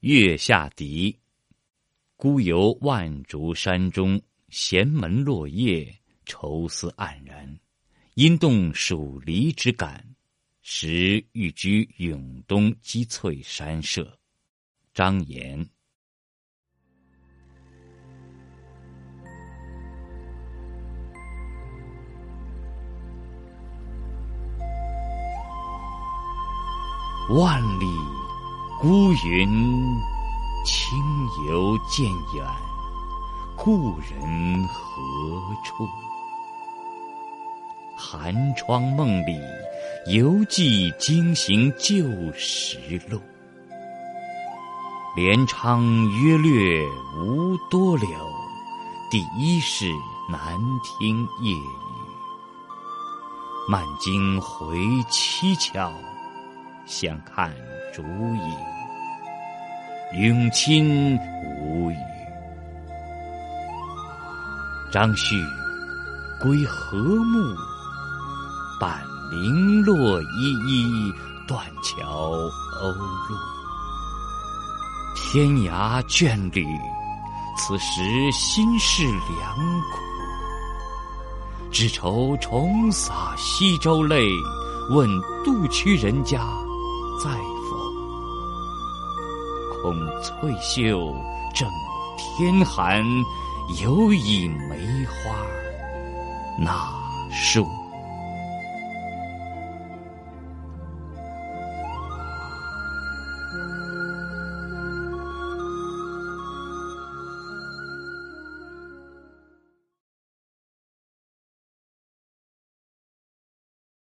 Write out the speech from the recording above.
月下笛。孤游万竹山中，闲门落叶，愁思黯然。因动属离之感，时欲居永东积翠山舍。张炎。万里孤云，轻游渐远，故人何处？寒窗梦里，犹记惊行旧时路。连昌约略无多留，第一是难听夜雨。漫经回凄悄。相看逐影，永亲无语。张旭归何暮？半零落依依，断桥鸥鹭。天涯眷侣，此时心事良苦。只愁重洒西洲泪，问杜曲人家。在否？恐翠袖正天寒，犹以梅花那树。